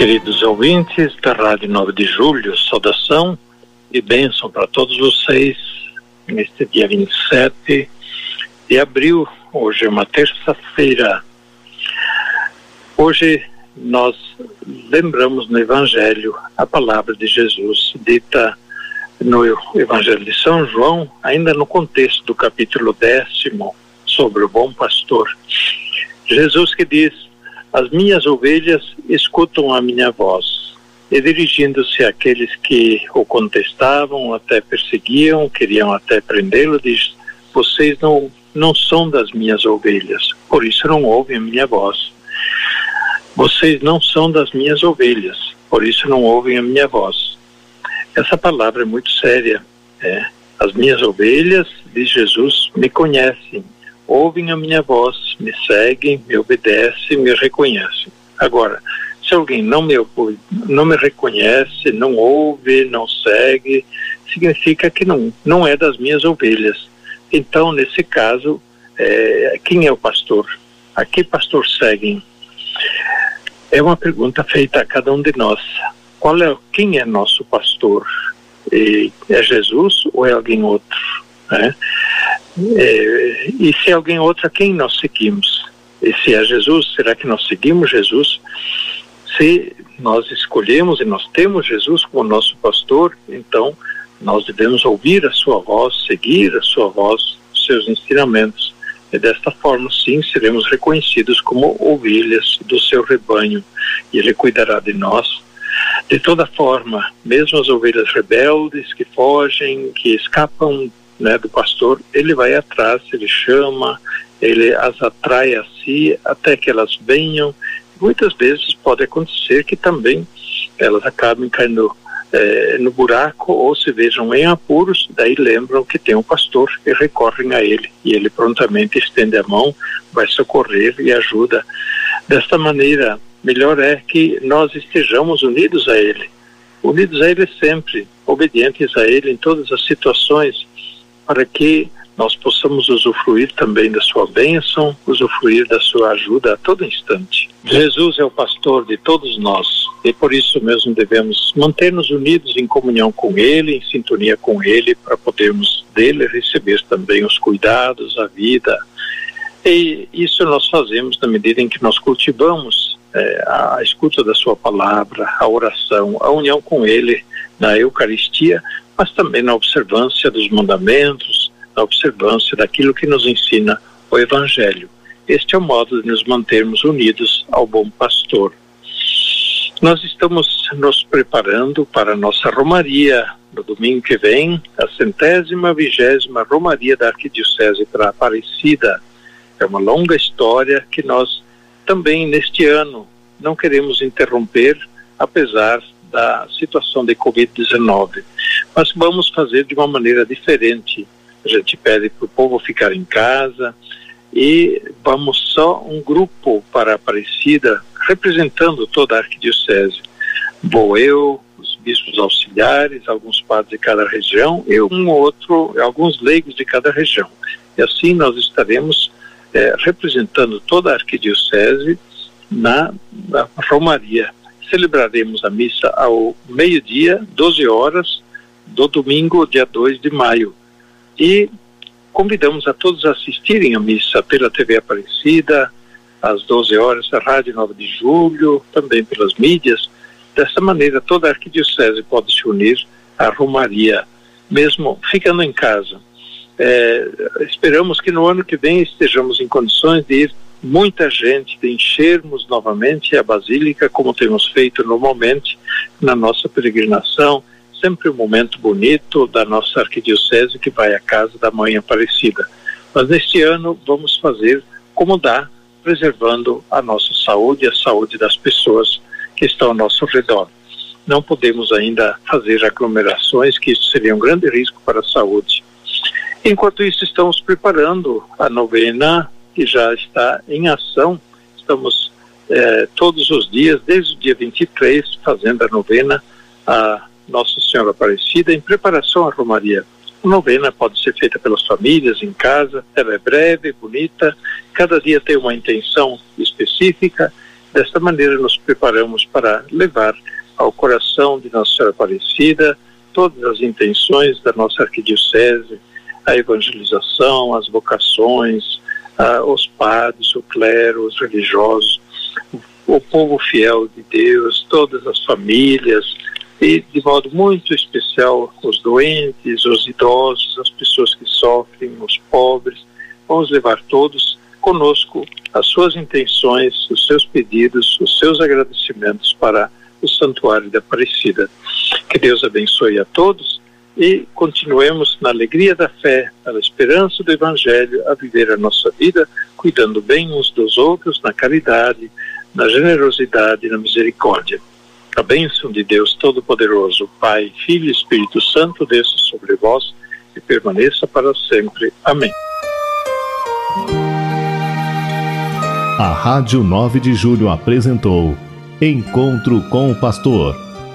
Queridos ouvintes da Rádio 9 de Julho, saudação e bênção para todos vocês neste dia 27 de abril. Hoje é uma terça-feira. Hoje nós lembramos no Evangelho a palavra de Jesus dita no Evangelho de São João, ainda no contexto do capítulo décimo sobre o bom pastor. Jesus que diz: As minhas ovelhas escutam a minha voz e dirigindo-se àqueles que o contestavam, até perseguiam, queriam até prendê-lo, diz: Vocês não, não são das minhas ovelhas, por isso não ouvem a minha voz. Vocês não são das minhas ovelhas, por isso não ouvem a minha voz. Essa palavra é muito séria. É. As minhas ovelhas, diz Jesus, me conhecem, ouvem a minha voz, me seguem, me obedecem, me reconhecem. Agora, se alguém não me, não me reconhece, não ouve, não segue, significa que não, não é das minhas ovelhas. Então, nesse caso, é, quem é o pastor? A que pastor seguem? É uma pergunta feita a cada um de nós. Qual é, quem é nosso pastor? E é Jesus ou é alguém outro? Né? É, e se alguém outro, a quem nós seguimos? E se é Jesus, será que nós seguimos Jesus? se nós escolhemos e nós temos Jesus como nosso pastor, então nós devemos ouvir a sua voz, seguir a sua voz, seus ensinamentos. E desta forma, sim, seremos reconhecidos como ovelhas do seu rebanho e ele cuidará de nós. De toda forma, mesmo as ovelhas rebeldes que fogem, que escapam né, do pastor, ele vai atrás, ele chama, ele as atrai a si até que elas venham. Muitas vezes pode acontecer que também elas acabem caindo é, no buraco ou se vejam em apuros, daí lembram que tem um pastor e recorrem a ele. E ele prontamente estende a mão, vai socorrer e ajuda. Desta maneira, melhor é que nós estejamos unidos a ele, unidos a ele sempre, obedientes a ele em todas as situações, para que nós possamos usufruir também da sua bênção, usufruir da sua ajuda a todo instante. Jesus é o pastor de todos nós e por isso mesmo devemos manter-nos unidos em comunhão com Ele, em sintonia com Ele, para podermos dele receber também os cuidados, a vida. E isso nós fazemos na medida em que nós cultivamos é, a escuta da Sua palavra, a oração, a união com Ele na Eucaristia, mas também na observância dos mandamentos na observância daquilo que nos ensina o Evangelho. Este é o modo de nos mantermos unidos ao bom pastor. Nós estamos nos preparando para a nossa Romaria no domingo que vem, a centésima vigésima Romaria da Arquidiocese para Aparecida. É uma longa história que nós também neste ano não queremos interromper, apesar da situação de Covid-19. Mas vamos fazer de uma maneira diferente, a gente pede para o povo ficar em casa e vamos só um grupo para Aparecida representando toda a arquidiocese. Vou eu, os bispos auxiliares, alguns padres de cada região, eu um outro, alguns leigos de cada região. E assim nós estaremos é, representando toda a arquidiocese na, na Romaria. Celebraremos a missa ao meio-dia, 12 horas, do domingo, dia 2 de maio e convidamos a todos a assistirem a missa pela TV Aparecida, às 12 horas, a Rádio 9 de Julho, também pelas mídias. Dessa maneira, toda a arquidiocese pode se unir à Romaria, mesmo ficando em casa. É, esperamos que no ano que vem estejamos em condições de ir muita gente, de enchermos novamente a Basílica, como temos feito normalmente na nossa peregrinação, sempre um momento bonito da nossa arquidiocese que vai à casa da Mãe Aparecida. Mas neste ano vamos fazer como dá, preservando a nossa saúde e a saúde das pessoas que estão ao nosso redor. não podemos ainda fazer aglomerações, que isso seria um grande risco para a saúde. Enquanto isso, estamos preparando a novena, que já está em ação. Estamos eh, todos os dias, desde o dia 23, fazendo a novena a Nossa Senhora Aparecida, em preparação à Romaria. A novena pode ser feita pelas famílias, em casa, ela é breve, bonita, cada dia tem uma intenção específica. Desta maneira, nos preparamos para levar ao coração de Nossa Senhora Aparecida todas as intenções da nossa arquidiocese, a evangelização, as vocações, os padres, o clero, os religiosos, o povo fiel de Deus, todas as famílias, e de modo muito especial os doentes, os idosos, as pessoas que sofrem, os pobres. Vamos levar todos conosco as suas intenções, os seus pedidos, os seus agradecimentos para o Santuário da Aparecida. Que Deus abençoe a todos e continuemos na alegria da fé, na esperança do Evangelho, a viver a nossa vida, cuidando bem uns dos outros, na caridade, na generosidade e na misericórdia. A bênção de Deus Todo-Poderoso, Pai, Filho e Espírito Santo, desça sobre vós e permaneça para sempre. Amém. A Rádio 9 de Julho apresentou Encontro com o Pastor,